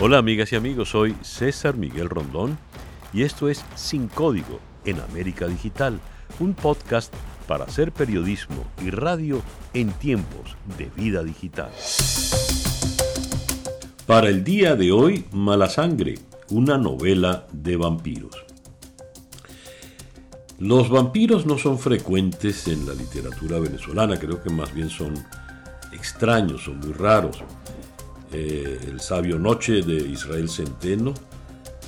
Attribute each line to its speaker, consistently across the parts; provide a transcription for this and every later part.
Speaker 1: Hola amigas y amigos, soy César Miguel Rondón y esto es Sin Código en América Digital, un podcast para hacer periodismo y radio en tiempos de vida digital. Para el día de hoy, Mala Sangre, una novela de vampiros. Los vampiros no son frecuentes en la literatura venezolana, creo que más bien son extraños, son muy raros. Eh, el sabio Noche de Israel Centeno,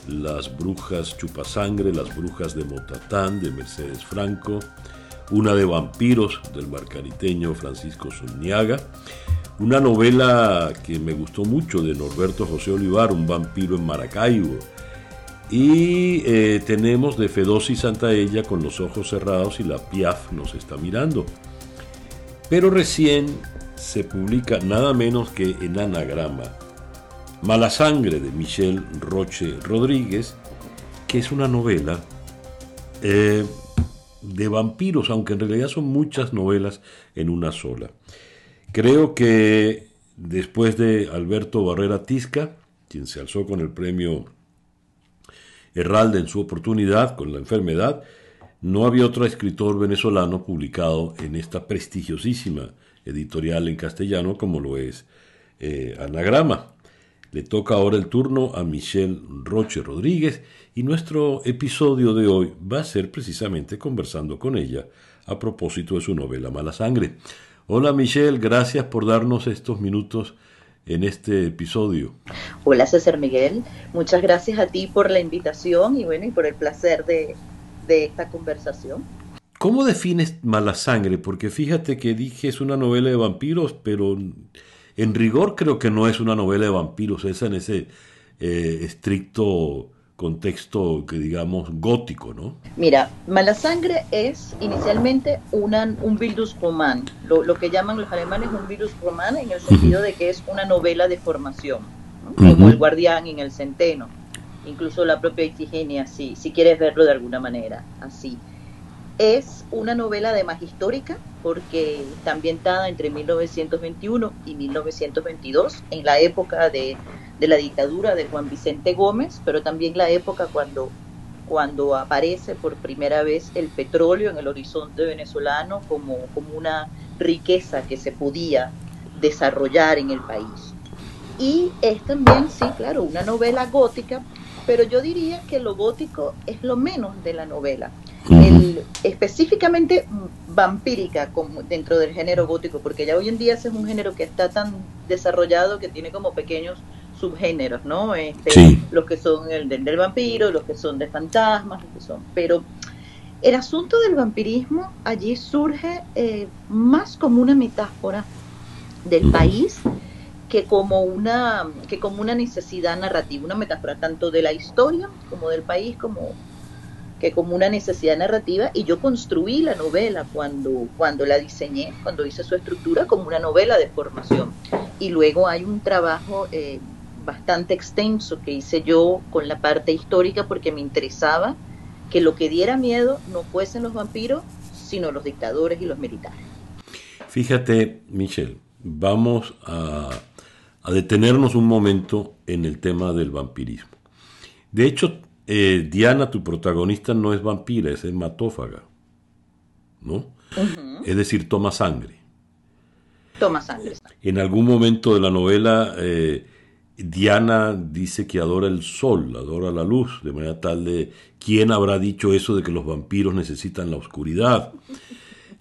Speaker 1: Las brujas Chupasangre, Las brujas de Motatán de Mercedes Franco, una de vampiros del marcariteño Francisco Zuniaga, una novela que me gustó mucho de Norberto José Olivar, Un vampiro en Maracaibo, y eh, tenemos de Fedosi Santaella con los ojos cerrados y la Piaf nos está mirando. Pero recién se publica nada menos que en anagrama Mala Sangre de Michel Roche Rodríguez, que es una novela eh, de vampiros, aunque en realidad son muchas novelas en una sola. Creo que después de Alberto Barrera Tisca, quien se alzó con el premio Herralde en su oportunidad con la enfermedad, no había otro escritor venezolano publicado en esta prestigiosísima editorial en castellano como lo es eh, Anagrama. Le toca ahora el turno a Michelle Roche Rodríguez y nuestro episodio de hoy va a ser precisamente conversando con ella a propósito de su novela Mala Sangre. Hola Michelle, gracias por darnos estos minutos en este episodio.
Speaker 2: Hola César Miguel, muchas gracias a ti por la invitación y bueno, y por el placer de, de esta conversación.
Speaker 1: ¿Cómo defines Mala Sangre? Porque fíjate que dije es una novela de vampiros, pero en rigor creo que no es una novela de vampiros, es en ese eh, estricto contexto que digamos gótico, ¿no?
Speaker 2: Mira, Mala Sangre es inicialmente una, un virus román, lo, lo, que llaman los alemanes un virus román en el sentido de que es una novela de formación, como El Guardián en el Centeno, incluso la propia Itigenia, si, si quieres verlo de alguna manera, así. Es una novela además histórica porque está ambientada entre 1921 y 1922, en la época de, de, la dictadura de Juan Vicente Gómez, pero también la época cuando, cuando aparece por primera vez el petróleo en el horizonte venezolano como, como una riqueza que se podía desarrollar en el país. Y es también, sí, claro, una novela gótica, pero yo diría que lo gótico es lo menos de la novela el, específicamente vampírica como dentro del género gótico, porque ya hoy en día ese es un género que está tan desarrollado que tiene como pequeños subgéneros, ¿no? Este, Los que son el del, vampiro, los que son de fantasmas, los que son. Pero el asunto del vampirismo allí surge eh, más como una metáfora del país que como una que como una necesidad narrativa, una metáfora tanto de la historia como del país como que como una necesidad narrativa y yo construí la novela cuando, cuando la diseñé, cuando hice su estructura como una novela de formación. Y luego hay un trabajo eh, bastante extenso que hice yo con la parte histórica porque me interesaba que lo que diera miedo no fuesen los vampiros, sino los dictadores y los militares.
Speaker 1: Fíjate, Michelle, vamos a, a detenernos un momento en el tema del vampirismo. De hecho, eh, Diana, tu protagonista, no es vampira, es hematófaga, ¿no? Es decir, toma sangre.
Speaker 2: Toma sangre.
Speaker 1: En algún momento de la novela, eh, Diana dice que adora el sol, adora la luz, de manera tal de, ¿quién habrá dicho eso de que los vampiros necesitan la oscuridad?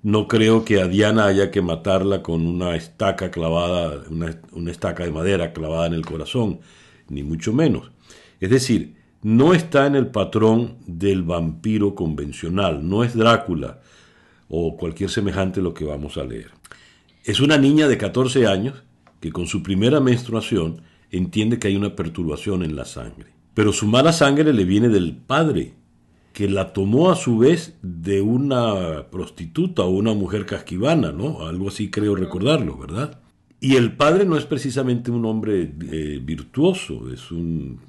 Speaker 1: No creo que a Diana haya que matarla con una estaca clavada, una, estaca de madera clavada en el corazón, ni mucho menos. Es decir, no está en el patrón del vampiro convencional, no es Drácula o cualquier semejante lo que vamos a leer. Es una niña de 14 años que con su primera menstruación entiende que hay una perturbación en la sangre. Pero su mala sangre le viene del padre, que la tomó a su vez de una prostituta o una mujer casquivana, ¿no? Algo así creo recordarlo, ¿verdad? Y el padre no es precisamente un hombre eh, virtuoso, es un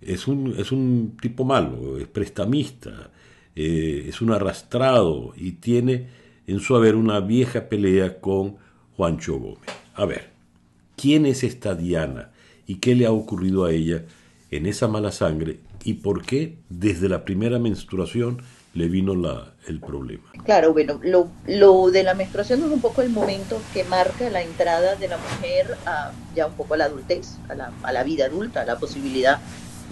Speaker 1: es un, es un tipo malo, es prestamista, eh, es un arrastrado y tiene en su haber una vieja pelea con Juancho Gómez. A ver, ¿quién es esta Diana y qué le ha ocurrido a ella en esa mala sangre y por qué desde la primera menstruación le vino la, el problema.
Speaker 2: Claro, bueno, lo, lo, de la menstruación es un poco el momento que marca la entrada de la mujer a, ya un poco a la adultez, a la, a la vida adulta, a la posibilidad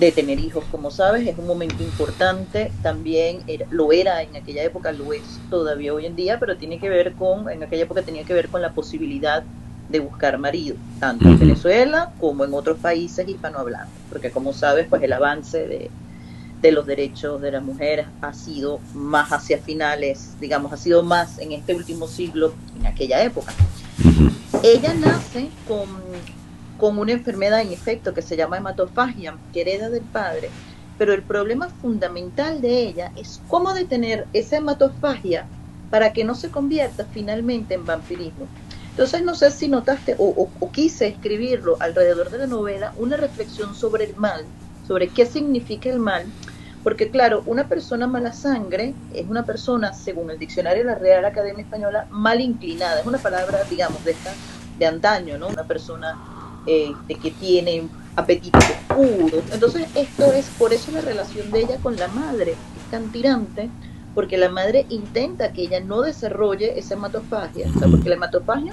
Speaker 2: de tener hijos, como sabes, es un momento importante, también lo era en aquella época, lo es todavía hoy en día, pero tiene que ver con, en aquella época tenía que ver con la posibilidad de buscar marido, tanto en Venezuela como en otros países hispanohablantes, porque como sabes, pues el avance de, de los derechos de las mujeres ha sido más hacia finales, digamos, ha sido más en este último siglo, en aquella época. Ella nace con, con una enfermedad en efecto que se llama hematofagia, que hereda del padre, pero el problema fundamental de ella es cómo detener esa hematofagia para que no se convierta finalmente en vampirismo. Entonces no sé si notaste o, o, quise escribirlo alrededor de la novela, una reflexión sobre el mal, sobre qué significa el mal, porque claro, una persona mala sangre es una persona, según el diccionario de la Real Academia Española, mal inclinada. Es una palabra, digamos, de esta de antaño, ¿no? Una persona este, que tiene apetito oscuro. Entonces, esto es, por eso la relación de ella con la madre es tan tirante, porque la madre intenta que ella no desarrolle esa hematofagia, o sea, porque la hematofagia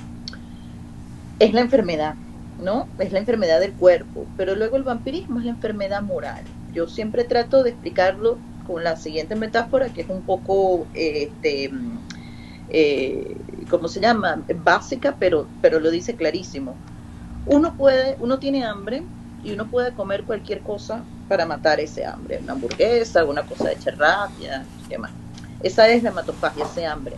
Speaker 2: es la enfermedad, ¿no? Es la enfermedad del cuerpo, pero luego el vampirismo es la enfermedad moral yo siempre trato de explicarlo con la siguiente metáfora, que es un poco, este, eh, ¿cómo se llama? Básica, pero, pero lo dice clarísimo. Uno puede, uno tiene hambre y uno puede comer cualquier cosa para matar ese hambre, una hamburguesa, alguna cosa de cherrapia, qué más. Esa es la hematofagia, ese hambre.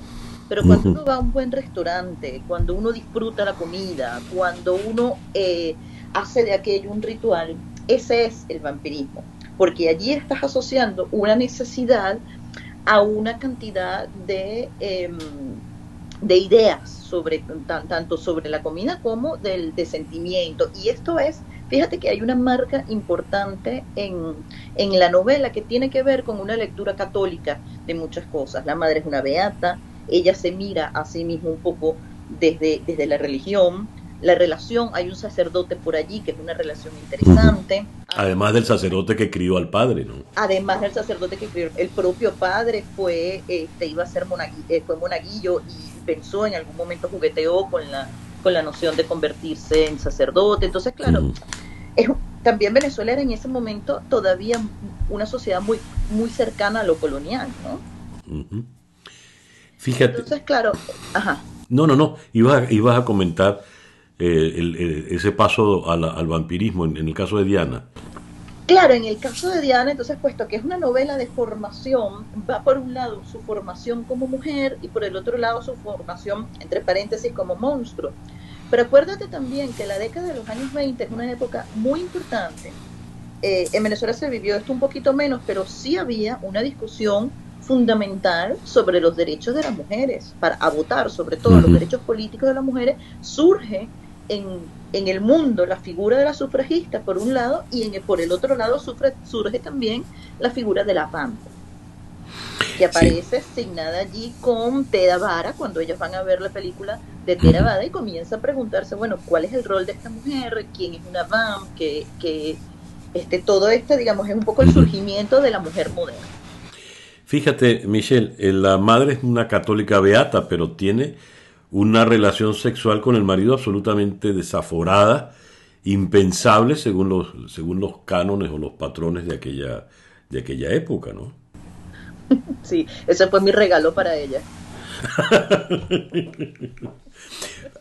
Speaker 2: Pero cuando uno va a un buen restaurante, cuando uno disfruta la comida, cuando uno eh, hace de aquello un ritual, ese es el vampirismo porque allí estás asociando una necesidad a una cantidad de, em, de ideas sobre tanto sobre la comida como del de sentimiento. Y esto es, fíjate que hay una marca importante en, en la novela que tiene que ver con una lectura católica de muchas cosas. La madre es una beata, ella se mira a sí misma un poco desde, desde la religión, la relación, hay un sacerdote por allí que es una relación interesante.
Speaker 1: Además del sacerdote que crió al padre, ¿no?
Speaker 2: Además del sacerdote que crió, el propio padre fue, este, iba a ser monaguillo, eh, fue monaguillo y pensó en algún momento jugueteó con la, con la noción de convertirse en sacerdote. Entonces, claro, es, también Venezuela era en ese momento todavía una sociedad muy, muy cercana a lo colonial, ¿no?
Speaker 1: Fíjate.
Speaker 2: Entonces, claro, ajá.
Speaker 1: No, no, no, ibas ibas a comentar eh, ese paso al vampirismo en, el caso de Diana.
Speaker 2: Claro, en el caso de Diana, entonces, puesto que es una novela de formación, va por un lado su formación como mujer y por el otro lado su formación, entre paréntesis, como monstruo. Pero acuérdate también que la década de los años 20 es una época muy importante. Eh, en Venezuela se vivió esto un poquito menos, pero sí había una discusión fundamental sobre los derechos de las mujeres, para votar sobre todo los derechos políticos de las mujeres, surge en, en, el mundo la figura de la sufragista por un lado y en por el otro lado surge también la figura de la pampa que aparece asignada allí con Teda Vara cuando ellos van a ver la película de Teda Vara y comienza a preguntarse, bueno, ¿cuál es el rol de esta mujer? ¿Quién es una VAM? Que, que este, todo esto, digamos, es un poco el surgimiento de la mujer moderna.
Speaker 1: Fíjate, Michelle, eh, la madre es una católica beata, pero tiene una relación sexual con el marido absolutamente desaforada, impensable según los, según los cánones o los patrones de aquella, de aquella época, ¿no?
Speaker 2: Sí, ese fue mi regalo para ella.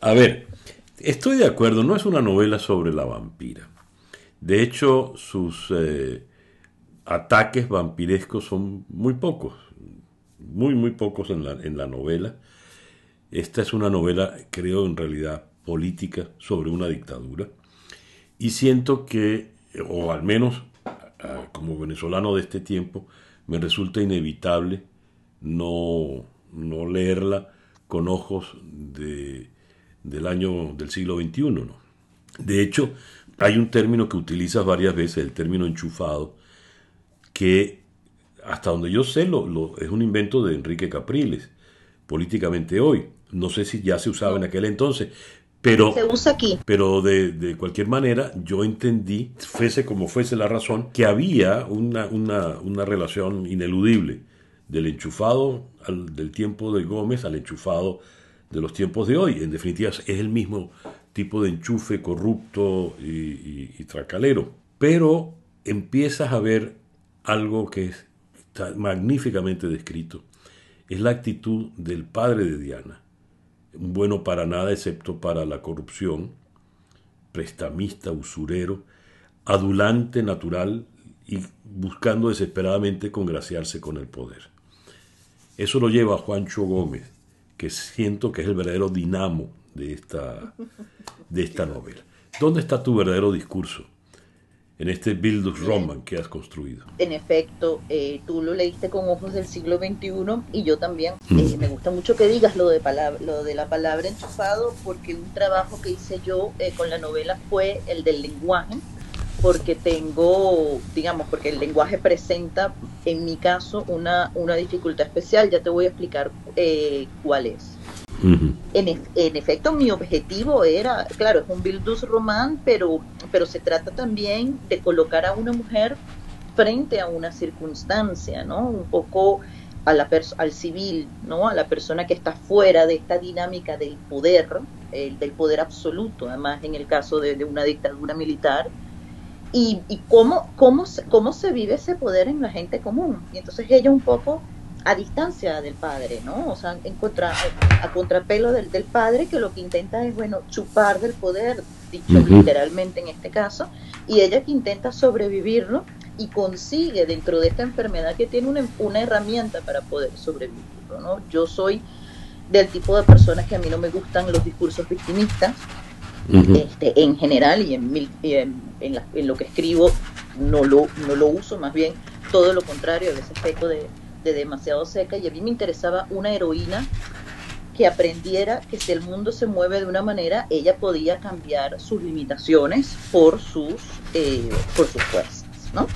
Speaker 1: A ver, estoy de acuerdo, no es una novela sobre la vampira. De hecho, sus eh, ataques vampirescos son muy pocos, muy, muy pocos en la, en la novela. Esta es una novela, creo, en realidad política sobre una dictadura. Y siento que, o al menos como venezolano de este tiempo, me resulta inevitable no, no leerla con ojos de, del año del siglo XXI. ¿no? De hecho, hay un término que utilizas varias veces, el término enchufado, que hasta donde yo sé lo, es un invento de Enrique Capriles, políticamente hoy. No sé si ya se usaba en aquel entonces, Pero,
Speaker 2: se usa aquí.
Speaker 1: Pero de, cualquier manera, yo entendí, fuese como fuese la razón, que había una, una, relación ineludible del enchufado del tiempo de Gómez al enchufado de los tiempos de hoy. En definitiva, es el mismo tipo de enchufe corrupto y, y tracalero. Pero empiezas a ver algo que está magníficamente descrito. Es la actitud del padre de Diana bueno para nada excepto para la corrupción, prestamista, usurero, adulante natural y buscando desesperadamente congraciarse con el poder. Eso lo lleva a Juancho Gómez, que siento que es el verdadero dinamo de esta, de esta novela. ¿Dónde está tu verdadero discurso? En este Bildus Roman que has construido.
Speaker 2: En efecto, eh, tú lo leíste con ojos del siglo XXI y yo también. Mm. Eh, me gusta mucho que digas lo de, lo de la palabra enchufado porque un trabajo que hice yo eh, con la novela fue el del lenguaje porque tengo, digamos, porque el lenguaje presenta, en mi caso, una, una dificultad especial. Ya te voy a explicar cuál es en, efecto, mi objetivo era, claro, es un Bildus Román, pero, pero se trata también de colocar a una mujer frente a una circunstancia, ¿no? Un poco a la al civil, ¿no? A la persona que está fuera de esta dinámica del poder, del poder absoluto, además en el caso de, una dictadura militar, y, y cómo, cómo, cómo se vive ese poder en la gente común. Y entonces ella un poco a distancia del padre, ¿no? O sea, en contra, a contrapelo del, del, padre que lo que intenta es, bueno, chupar del poder, dicho literalmente en este caso, y ella que intenta sobrevivirlo y consigue dentro de esta enfermedad que tiene una, una herramienta para poder sobrevivirlo, ¿no? Yo soy del tipo de personas que a mí no me gustan los discursos victimistas, este, en general y, en, en, en, lo que escribo no lo, no lo uso, más bien todo lo contrario, a veces peco de de demasiado seca y a mí me interesaba una heroína que aprendiera que si el mundo se mueve de una manera, ella podía cambiar sus limitaciones por sus, eh, por sus fuerzas, ¿no?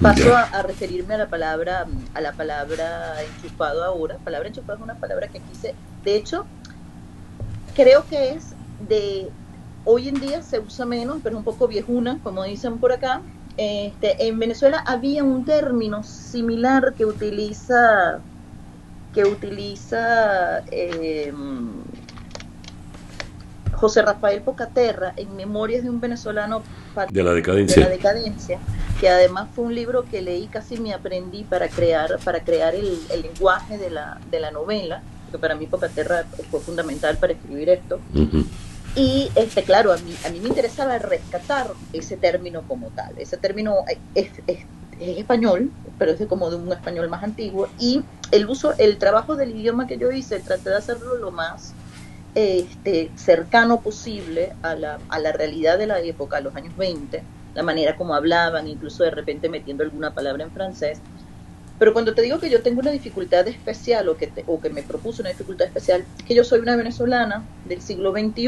Speaker 2: Paso a, referirme a la palabra, a la palabra enchufado ahora. Palabra enchufado es una palabra que quise, de hecho, creo que es de hoy en día se usa menos, pero es un poco viejuna, como dicen por acá, este, en Venezuela había un término similar que utiliza que utiliza em, José Rafael Pocaterra en Memorias de un venezolano
Speaker 1: de la decadencia.
Speaker 2: De la decadencia, que además fue un libro que leí casi me aprendí para crear para crear el, lenguaje de la, de la novela, que para mí Pocaterra fue fundamental para escribir esto. Y este, claro, a mí, a mí me interesaba rescatar ese término como tal. Ese término es, es, español, pero es como de un español más antiguo. Y el uso, el trabajo del idioma que yo hice, traté de hacerlo lo más este, cercano posible a la, a la realidad de la época, a los años 20, la manera como hablaban, incluso de repente metiendo alguna palabra en francés. Pero cuando te digo que yo tengo una dificultad especial o que, o que me propuso una dificultad especial, es que yo soy una venezolana del siglo XXI,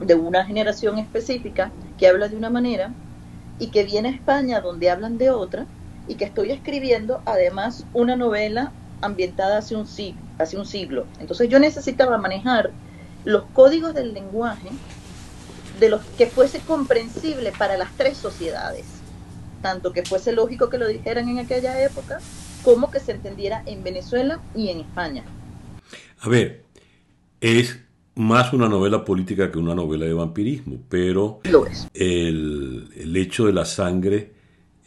Speaker 2: de una generación específica que habla de una manera y que viene a España donde hablan de otra y que estoy escribiendo además una novela ambientada hace un, siglo, hace un siglo. Entonces yo necesitaba manejar los códigos del lenguaje de los que fuese comprensible para las tres sociedades tanto que fuese lógico que lo dijeran en aquella época, como que se entendiera en Venezuela y en España.
Speaker 1: A ver, es más una novela política que una novela de vampirismo, pero El, el, hecho de la sangre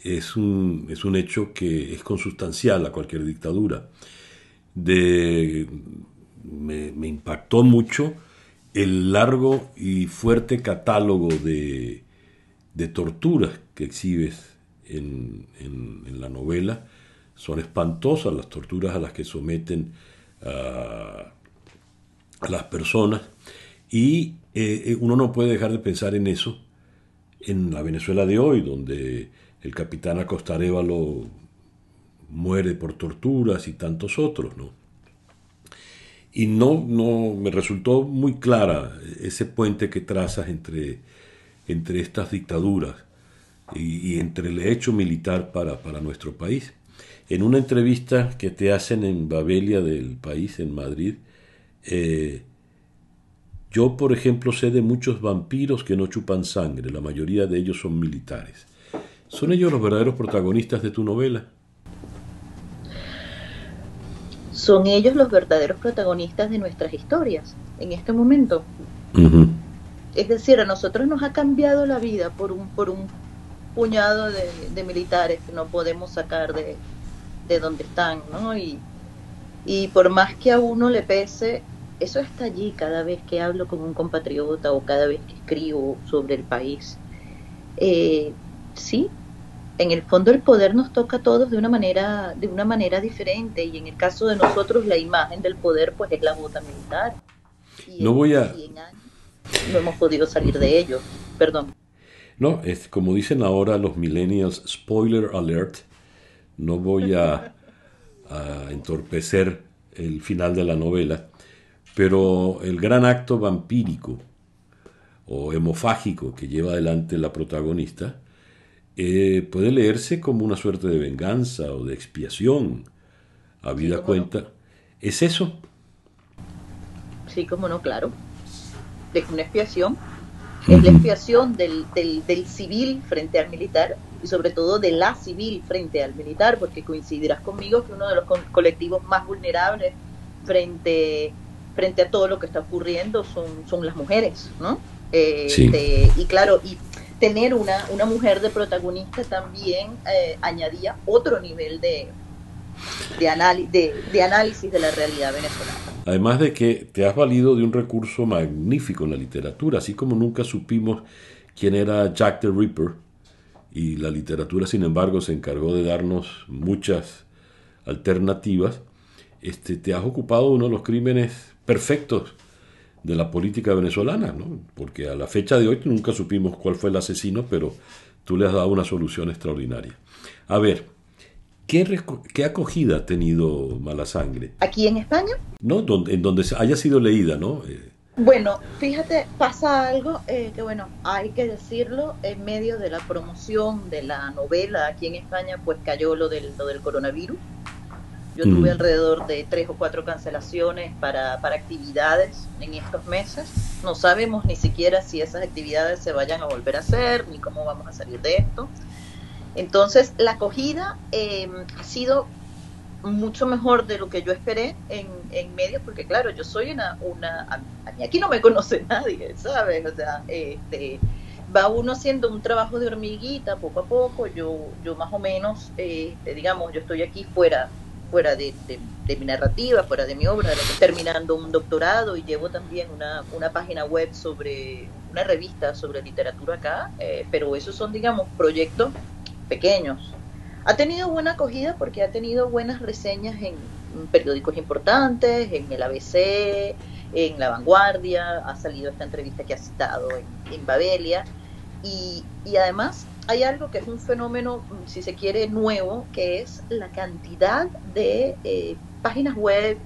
Speaker 1: es un, es un hecho que es consustancial a cualquier dictadura. De, me, me impactó mucho el largo y fuerte catálogo de, de torturas que exhibes en, la novela. Son espantosas las torturas a las que someten a, las personas y eh, eh, uno no puede dejar de pensar en eso en la Venezuela de hoy, donde el capitán Acosta Arevalo muere por torturas y tantos otros, ¿no? Y no, no me resultó muy clara ese puente que trazas entre, entre estas dictaduras y, entre el hecho militar para, nuestro país. En una entrevista que te hacen en Babelia del país, en Madrid, eh, Yo, por ejemplo, sé de muchos vampiros que no chupan sangre, la mayoría de ellos son militares. ¿Son ellos los verdaderos protagonistas de tu novela?
Speaker 2: Son ellos los verdaderos protagonistas de nuestras historias en este momento. Es decir, a nosotros nos ha cambiado la vida por un, por un puñado de, militares que no podemos sacar de, de donde están, ¿no? Y, y por más que a uno le pese, eso está allí cada vez que hablo con un compatriota o cada vez que escribo sobre el país. Eh, sí, en el fondo el poder nos toca a todos de una manera, de una manera diferente y en el caso de nosotros la imagen del poder pues es la bota militar.
Speaker 1: no voy a...
Speaker 2: no hemos podido salir de ello. Perdón.
Speaker 1: No, es como dicen ahora los millennials, spoiler alert. No voy a, a entorpecer el final de la novela pero el gran acto vampírico o hemofágico que lleva adelante la protagonista eh, puede leerse como una suerte de venganza o de expiación. A vida cuenta. ¿Es eso?
Speaker 2: Sí, como no, claro. Es una expiación. Es la expiación del, del, del, civil frente al militar y sobre todo de la civil frente al militar, porque coincidirás conmigo que uno de los colectivos más vulnerables frente frente a todo lo que está ocurriendo son, son las mujeres, ¿no? Eh, y claro, y tener una, una mujer de protagonista también eh, añadía otro nivel de, de, de, de, análisis de la realidad venezolana.
Speaker 1: Además de que te has valido de un recurso magnífico en la literatura, así como nunca supimos quién era Jack the Ripper, y la literatura, sin embargo, se encargó de darnos muchas alternativas, este, te has ocupado de uno de los crímenes perfectos de la política venezolana, ¿no? porque a la fecha de hoy nunca supimos cuál fue el asesino, pero tú le has dado una solución extraordinaria. A ver, ¿qué, qué acogida ha tenido Mala Sangre?
Speaker 2: ¿Aquí en España?
Speaker 1: No, donde, en donde haya sido leída, ¿no?
Speaker 2: Eh, bueno, fíjate, pasa algo eh, que, bueno, hay que decirlo, en medio de la promoción de la novela aquí en España, pues cayó lo del, lo del coronavirus. Yo tuve mm. alrededor de tres o cuatro cancelaciones para, para actividades en estos meses. No sabemos ni siquiera si esas actividades se vayan a volver a hacer, ni cómo vamos a salir de esto. Entonces, la acogida em, ha sido mucho mejor de lo que yo esperé en, en medios, porque claro, yo soy una, una, a mí aquí no me conoce nadie, ¿sabes? O sea, este, va uno haciendo un trabajo de hormiguita poco a poco, yo, yo más o menos, este, digamos, yo estoy aquí fuera fuera de, mi narrativa, fuera de mi obra, terminando un doctorado y llevo también una, una página web sobre, una revista sobre literatura acá, eh, pero esos son, digamos, proyectos pequeños. Ha tenido buena acogida porque ha tenido buenas reseñas en periódicos importantes, en el ABC, en La Vanguardia, ha salido esta entrevista que ha citado en, Babelia, y, y además hay algo que es un fenómeno, si se quiere, nuevo, que es la cantidad de eh, páginas web,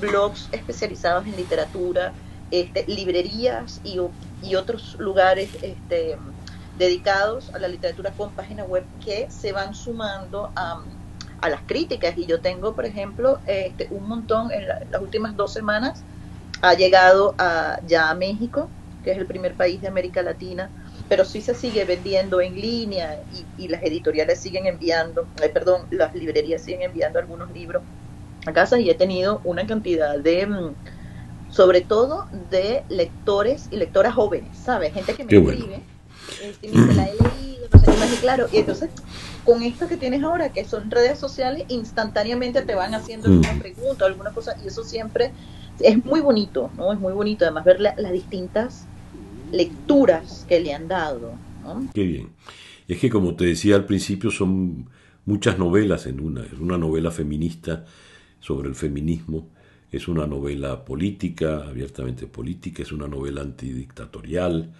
Speaker 2: blogs especializados en literatura, este, librerías y, y, otros lugares este, dedicados a la literatura con páginas web que se van sumando a, a las críticas. Y yo tengo, por ejemplo, este, un montón en las últimas dos semanas, ha llegado a, ya a México, que es el primer país de América Latina pero sí se sigue vendiendo en línea y, las editoriales siguen enviando, eh, perdón, las librerías siguen enviando algunos libros a casa y he tenido una cantidad de, mm, sobre todo de lectores y lectoras jóvenes, ¿sabes? Gente que me escribe, este, y la he leído, no sé qué claro, y entonces con esto que tienes ahora, que son redes sociales, instantáneamente te van haciendo mm. alguna pregunta, alguna cosa, y eso siempre es muy bonito, ¿no? Es muy bonito además ver las distintas lecturas que le han dado.
Speaker 1: Qué bien. Es que como te decía al principio son muchas novelas en una. Es una novela feminista sobre el feminismo, es una novela política, abiertamente política, es una novela antidictatorial,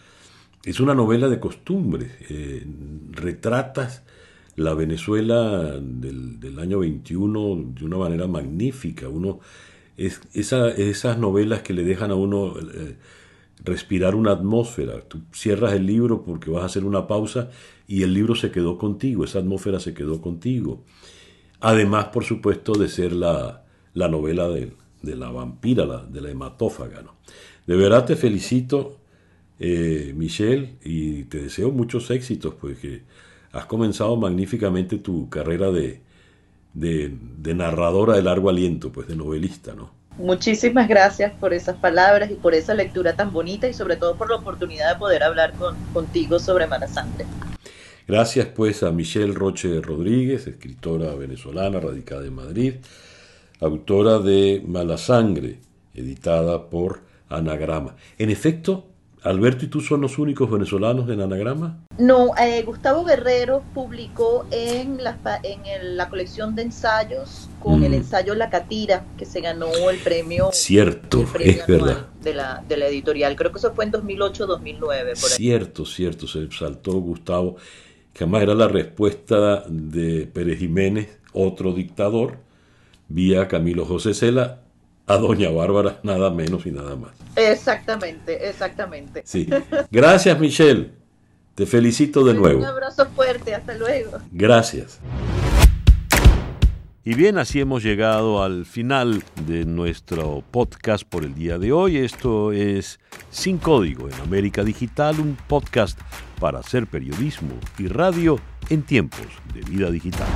Speaker 1: es una novela de costumbres. Eh, retratas la Venezuela del, año 21 de una manera magnífica. Uno es esas novelas que le dejan a uno eh, respirar una atmósfera. Tú cierras el libro porque vas a hacer una pausa y el libro se quedó contigo, esa atmósfera se quedó contigo. Además, por supuesto, de ser la, la novela de, la vampira, la, de la hematófaga. De verdad te felicito, eh, Michelle, y te deseo muchos éxitos, pues que has comenzado magníficamente tu carrera de, de, de narradora de largo aliento, pues de novelista, ¿no?
Speaker 2: Muchísimas gracias por esas palabras y por esa lectura tan bonita y sobre todo por la oportunidad de poder hablar con, contigo sobre Mala Sangre.
Speaker 1: Gracias pues a Michelle Roche Rodríguez, escritora venezolana radicada en Madrid, autora de Mala Sangre, editada por Anagrama. En efecto, Alberto y tú son los únicos venezolanos en Anagrama.
Speaker 2: No, eh, Gustavo Guerrero publicó en la, en la colección de ensayos con el mm. ensayo La Catira, que se ganó el premio.
Speaker 1: Cierto, es verdad.
Speaker 2: De la, de la editorial. Creo que eso fue en 2008-2009.
Speaker 1: Cierto, cierto, se saltó Gustavo, que además era la respuesta de Pérez Jiménez, otro dictador, vía Camilo José Cela, a Doña Bárbara, nada menos y nada más.
Speaker 2: Exactamente, exactamente.
Speaker 1: Sí. Gracias, Michelle. Te felicito de nuevo.
Speaker 2: Un abrazo fuerte, hasta luego.
Speaker 1: Gracias. Y bien, así hemos llegado al final de nuestro podcast por el día de hoy. Esto es Sin Código en América Digital, un podcast para hacer periodismo y radio en tiempos de vida digital.